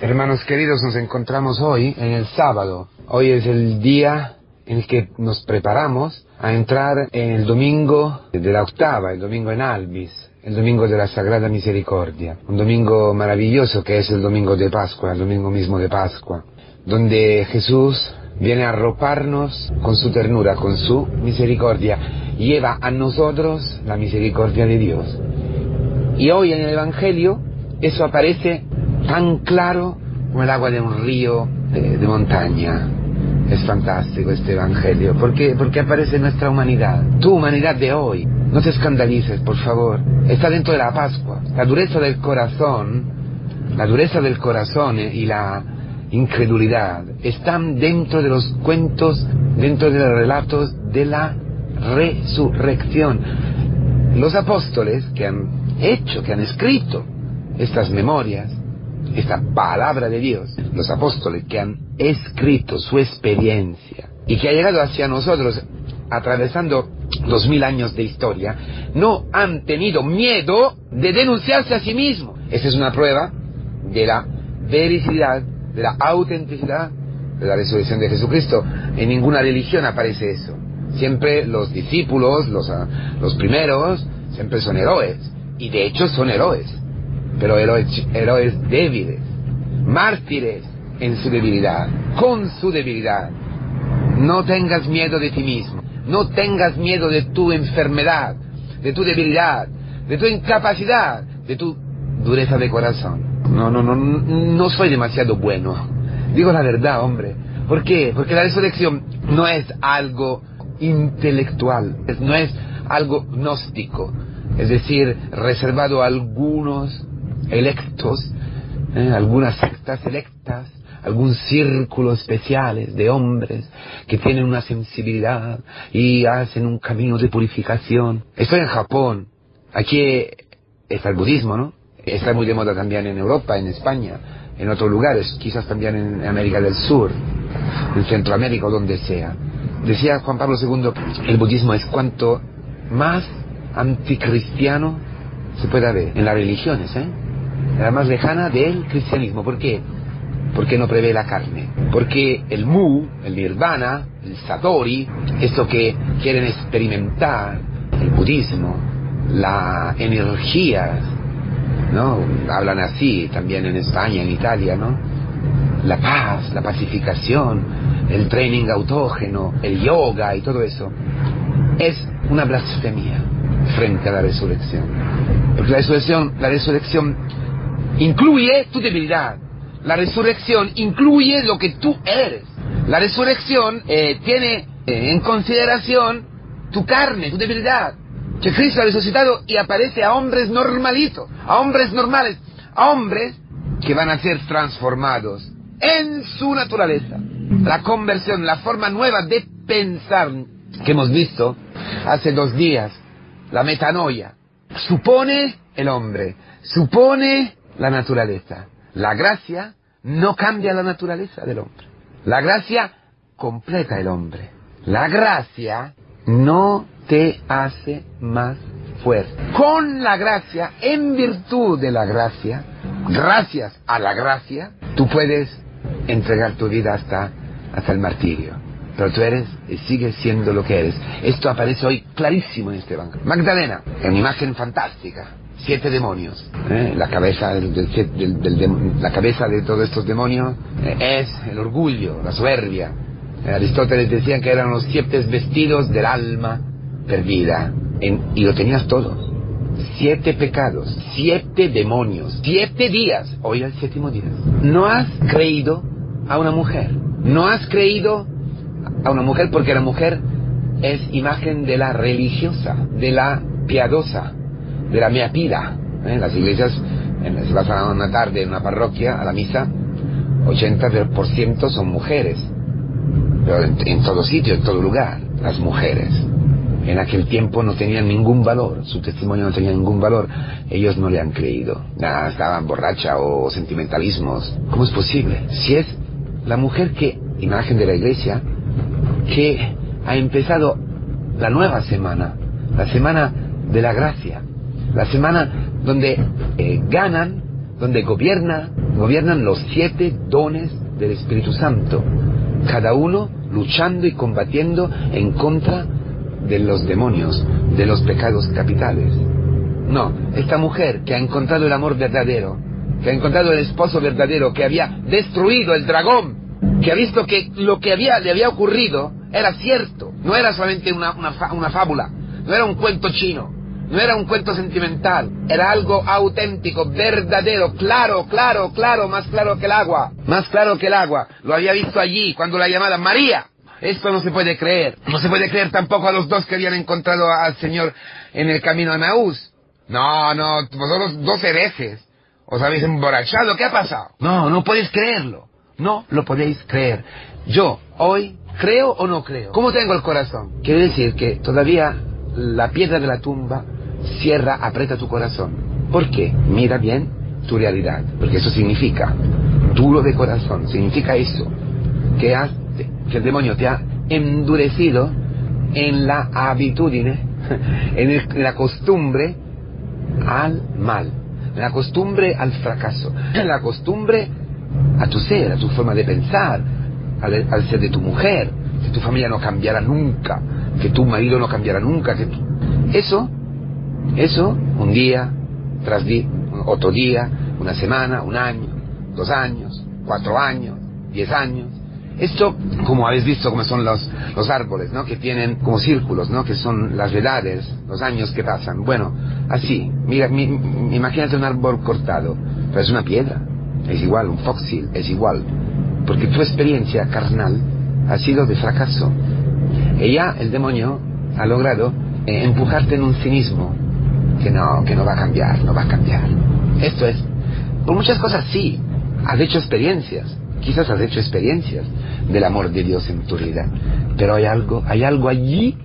Hermanos queridos, nos encontramos hoy en el sábado. Hoy es el día en el que nos preparamos a entrar en el domingo de la octava, el domingo en Albis, el domingo de la Sagrada Misericordia, un domingo maravilloso que es el domingo de Pascua, el domingo mismo de Pascua, donde Jesús viene a arroparnos con su ternura, con su misericordia, lleva a nosotros la misericordia de Dios. Y hoy en el Evangelio eso aparece tan claro como el agua de un río de, de montaña. Es fantástico este Evangelio, porque, porque aparece nuestra humanidad, tu humanidad de hoy. No te escandalices, por favor. Está dentro de la Pascua. La dureza del corazón, la dureza del corazón y la incredulidad están dentro de los cuentos, dentro de los relatos de la resurrección. Los apóstoles que han hecho, que han escrito estas memorias, esta palabra de Dios, los apóstoles que han escrito su experiencia y que ha llegado hacia nosotros atravesando dos mil años de historia, no han tenido miedo de denunciarse a sí mismos. Esa es una prueba de la vericidad, de la autenticidad de la resurrección de Jesucristo. En ninguna religión aparece eso. Siempre los discípulos, los, los primeros, siempre son héroes. Y de hecho son héroes pero héroes, héroes débiles, mártires en su debilidad, con su debilidad. No tengas miedo de ti mismo, no tengas miedo de tu enfermedad, de tu debilidad, de tu incapacidad, de tu dureza de corazón. No, no, no, no soy demasiado bueno. Digo la verdad, hombre. ¿Por qué? Porque la resurrección no es algo intelectual, no es algo gnóstico, es decir, reservado a algunos electos, ¿eh? algunas sectas electas, algún círculo especiales de hombres que tienen una sensibilidad y hacen un camino de purificación. Estoy en Japón, aquí está el budismo, ¿no? Está muy de moda también en Europa, en España, en otros lugares, quizás también en América del Sur, en Centroamérica o donde sea. Decía Juan Pablo II, el budismo es cuanto más anticristiano se pueda ver en las religiones, ¿eh? La más lejana del cristianismo. ¿Por qué? Porque no prevé la carne. Porque el mu, el nirvana, el satori, eso que quieren experimentar, el budismo, la energía, ¿no? Hablan así también en España, en Italia, ¿no? La paz, la pacificación, el training autógeno, el yoga y todo eso, es una blasfemia frente a la resurrección. Porque la resurrección, la resurrección incluye tu debilidad. La resurrección incluye lo que tú eres. La resurrección eh, tiene eh, en consideración tu carne, tu debilidad. Que Cristo ha resucitado y aparece a hombres normalitos, a hombres normales, a hombres que van a ser transformados en su naturaleza. La conversión, la forma nueva de pensar que hemos visto hace dos días, la metanoia, supone el hombre, supone la naturaleza. La gracia no cambia la naturaleza del hombre. La gracia completa el hombre. La gracia no te hace más fuerte. Con la gracia, en virtud de la gracia, gracias a la gracia, tú puedes entregar tu vida hasta, hasta el martirio. Pero tú eres y sigues siendo lo que eres. Esto aparece hoy clarísimo en este banco. Magdalena, en una imagen fantástica siete demonios. ¿eh? La, cabeza de todos estos demonios eh, es el orgullo, la soberbia. Eh, Aristóteles decía que eran los siete vestidos del alma perdida. y lo tenías todo. Siete pecados, siete demonios, siete días. Hoy el séptimo día. No has creído a una mujer. No has creído a una mujer porque la mujer es imagen de la religiosa, de la piadosa, de la mea pida. ¿eh? Las iglesias, vas a una tarde en una parroquia, a la misa, 80% son mujeres. Pero en, en todo sitio, en todo lugar, las mujeres. En aquel tiempo no tenían ningún valor, su testimonio no tenía ningún valor. Ellos no le han creído. Nada, estaban borracha o sentimentalismos. ¿Cómo es posible? Si es la mujer que, imagen de la iglesia, que ha empezado la nueva semana, la semana de la gracia, la semana donde eh, ganan, donde gobierna gobiernan los siete dones del Espíritu Santo, cada uno luchando y combatiendo en contra de los demonios, de los pecados capitales. No, esta mujer que ha encontrado el amor verdadero, que ha encontrado el esposo verdadero, que había destruido el dragón, que ha visto que lo que había, le había ocurrido era cierto, no era solamente una, una fábula, no era un cuento chino, no era un cuento sentimental, era algo auténtico, verdadero, claro, claro, claro, más claro que el agua, más claro que el agua. Lo había visto allí cuando la llamaban María. Esto no se puede creer. No se puede creer tampoco a los dos que habían encontrado al Señor en el camino a Maús. No, no, vosotros dos herejes. Os habéis emborrachado. ¿Qué ha pasado? No, no podéis creerlo. No lo podéis creer. Yo, hoy, creo o no creo. ¿Cómo tengo el corazón? Quiere decir que todavía la piedra de la tumba cierra, aprieta tu corazón. ¿Por qué? Mira bien tu realidad, porque eso significa duro de corazón, significa eso, que, el demonio te ha endurecido en la habitudine, en, la costumbre al mal, en la costumbre al fracaso, en la costumbre a tu ser, a tu forma de pensar, al, ser de tu mujer, que tu familia no cambiará nunca, que tu marido no cambiará nunca, que eso eso, un día, tras otro día, una semana, un año, dos años, cuatro años, diez años. Esto, como habéis visto, como son los, los árboles, ¿no? Que tienen como círculos, ¿no? Que son las edades, los años que pasan. Bueno, así. Mira, imagínate un árbol cortado, pero es una piedra. Es igual, un fósil, es igual. Porque tu experiencia carnal ha sido de fracaso. Y ya el demonio ha logrado eh, empujarte en un cinismo, que no, que no va a cambiar, no va a cambiar. Esto es, por muchas cosas sí, has hecho experiencias, quizás has hecho experiencias del amor de Dios en tu vida, pero hay algo, hay algo allí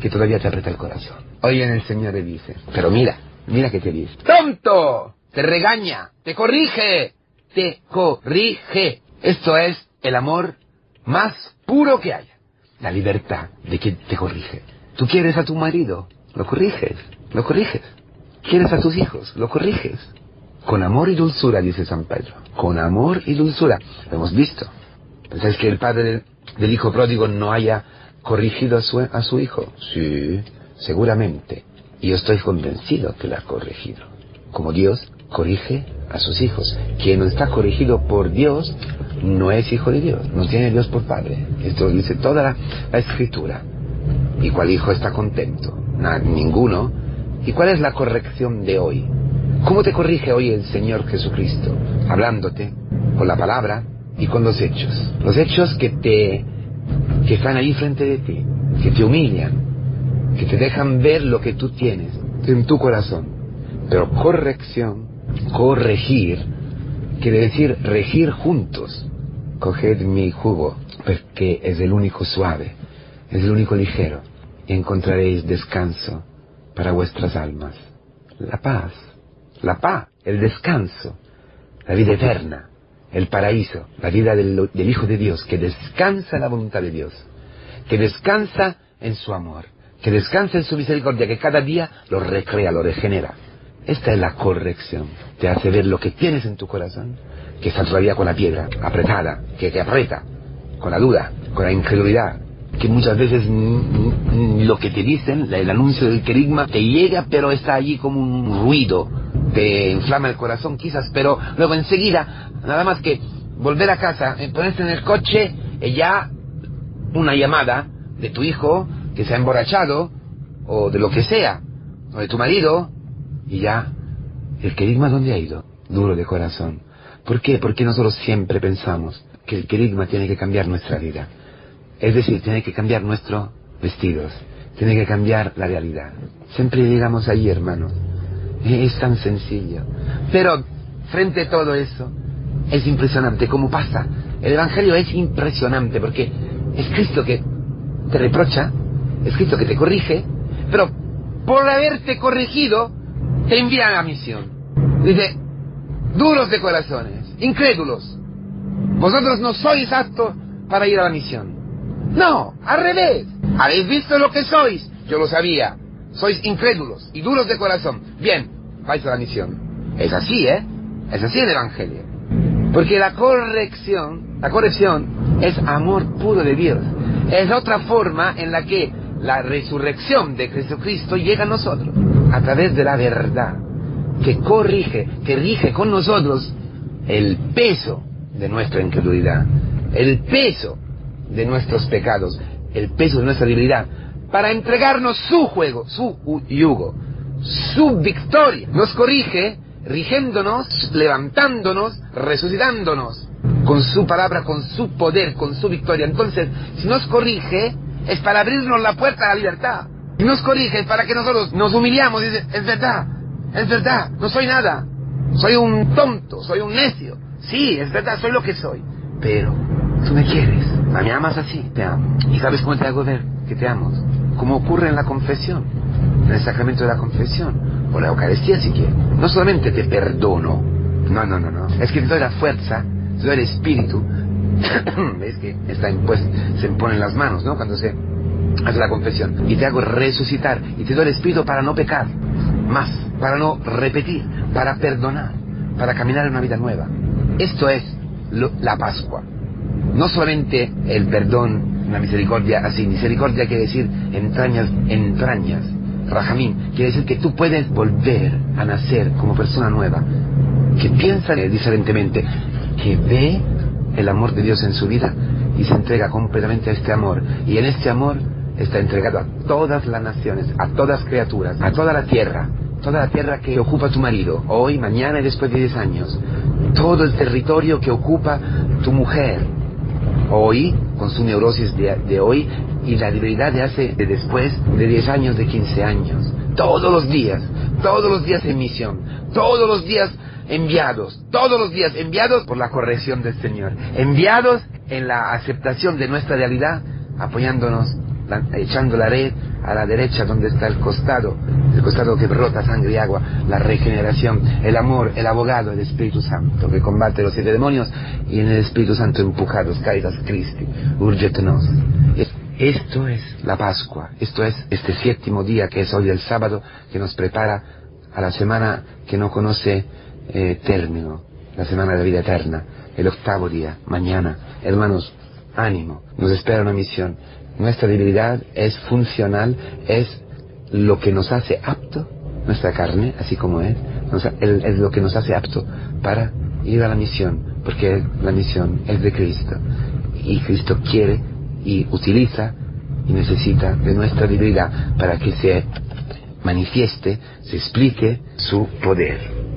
que todavía te aprieta el corazón. Hoy en el Señor le dice, pero mira, mira que te dice, tonto, te regaña, te corrige, te corrige. Esto es el amor más puro que haya, la libertad de quien te corrige. Tú quieres a tu marido, lo corriges, lo corriges. ¿Quieres a tus hijos? Lo corriges. Con amor y dulzura, dice San Pedro. Con amor y dulzura. Lo hemos visto. ¿Pensáis que el padre del, hijo pródigo no haya corrigido a su, a su hijo? Sí, seguramente. Y yo estoy convencido que lo ha corregido. Como Dios corrige a sus hijos. Quien no está corregido por Dios no es hijo de Dios, no tiene Dios por padre. Esto dice toda la, la escritura. ¿Y cuál hijo está contento? ninguno ¿Y cuál es la corrección de hoy? ¿Cómo te corrige hoy el Señor Jesucristo? Hablándote con la palabra y con los hechos. Los hechos que te que están ahí frente de ti, que te humillan, que te dejan ver lo que tú tienes en tu corazón. Pero corrección, corregir, quiere decir regir juntos. Coged mi jugo, porque es el único suave, es el único ligero, y encontraréis descanso para vuestras almas. La paz, la paz, el descanso, la vida eterna, el paraíso, la vida del, Hijo de Dios, que descansa en la voluntad de Dios, que descansa en su amor, que descansa en su misericordia, que cada día lo recrea, lo regenera. Esta es la corrección. Te hace ver lo que tienes en tu corazón, que está todavía con la piedra apretada, que te aprieta, con la duda, con la incredulidad, que muchas veces lo que te dicen, el anuncio del querigma, te llega, pero está allí como un ruido, te inflama el corazón quizás, pero luego enseguida, nada más que volver a casa, eh, ponerse en el coche, y ya una llamada de tu hijo que se ha emborrachado, o de lo que sea, o de tu marido, y ya, el querigma dónde ha ido? Duro de corazón. ¿Por qué? Porque nosotros siempre pensamos que el querigma tiene que cambiar nuestra vida. Es decir, tiene que cambiar nuestros vestidos, tiene que cambiar la realidad. Siempre llegamos ahí, hermano. Es tan sencillo. Pero frente a todo eso, es impresionante cómo pasa. El Evangelio es impresionante porque es Cristo que te reprocha, es Cristo que te corrige, pero por haberte corregido, te envía a la misión. Dice, duros de corazones, incrédulos, vosotros no sois aptos para ir a la misión. No, al revés. ¿Habéis visto lo que sois? Yo lo sabía. Sois incrédulos y duros de corazón. Bien, vais a la misión. Es así, ¿eh? Es así el Evangelio. Porque la corrección, la corrección es amor puro de Dios. Es otra forma en la que la resurrección de Jesucristo llega a nosotros, a través de la verdad, que corrige, que rige con nosotros el peso de nuestra incredulidad, el peso de nuestros pecados, el peso de nuestra debilidad, para entregarnos su juego, su yugo, su victoria. Nos corrige rigiéndonos, levantándonos, resucitándonos con su palabra, con su poder, con su victoria. Entonces, si nos corrige, es para abrirnos la puerta a la libertad. Si nos corrige, es para que nosotros nos humillamos y dice, es verdad, es verdad, no soy nada, soy un tonto, soy un necio. Sí, es verdad, soy lo que soy. Pero tú me quieres, me amas así, te amo. ¿Y sabes cómo te hago ver que te amo? Como ocurre en la confesión, en el sacramento de la confesión, o la Eucaristía si quieres. No solamente te perdono, no, no, no, no. Es que te doy la fuerza, te doy el espíritu. ¿Ves que está impuesto, se imponen las manos, ¿no? Cuando se hace la confesión. Y te hago resucitar. Y te doy el espíritu para no pecar más, para no repetir, para perdonar, para caminar en una vida nueva. Esto es la Pascua. No solamente el perdón, la misericordia así. Misericordia quiere decir entrañas, entrañas. Rajamín quiere decir que tú puedes volver a nacer como persona nueva, que piensa diferentemente, que ve el amor de Dios en su vida y se entrega completamente a este amor. Y en este amor está entregado a todas las naciones, a todas las criaturas, a toda la tierra, toda la tierra que ocupa tu marido, hoy, mañana y después de 10 años, todo el territorio que ocupa tu mujer, hoy, con su neurosis de, hoy, y la debilidad de hace, de después de 10 años, de 15 años, todos los días, todos los días en misión, todos los días enviados, todos los días enviados por la corrección del Señor, enviados en la aceptación de nuestra realidad, apoyándonos, echando la red a la derecha donde está el costado, el costado que brota sangre y agua, la regeneración, el amor, el abogado, el Espíritu Santo que combate los siete demonios y en el Espíritu Santo empujados, caídas Cristi, urgetenos. Esto es la Pascua, esto es este séptimo día que es hoy el sábado que nos prepara a la semana que no conoce eh, término, la semana de la vida eterna, el octavo día, mañana. Hermanos, ánimo, nos espera una misión. Nuestra debilidad es funcional, es lo que nos hace apto, nuestra carne, así como es, es lo que nos hace apto para ir a la misión, porque la misión es de Cristo. Y Cristo quiere y utiliza y necesita de nuestra debilidad para que se manifieste, se explique su poder.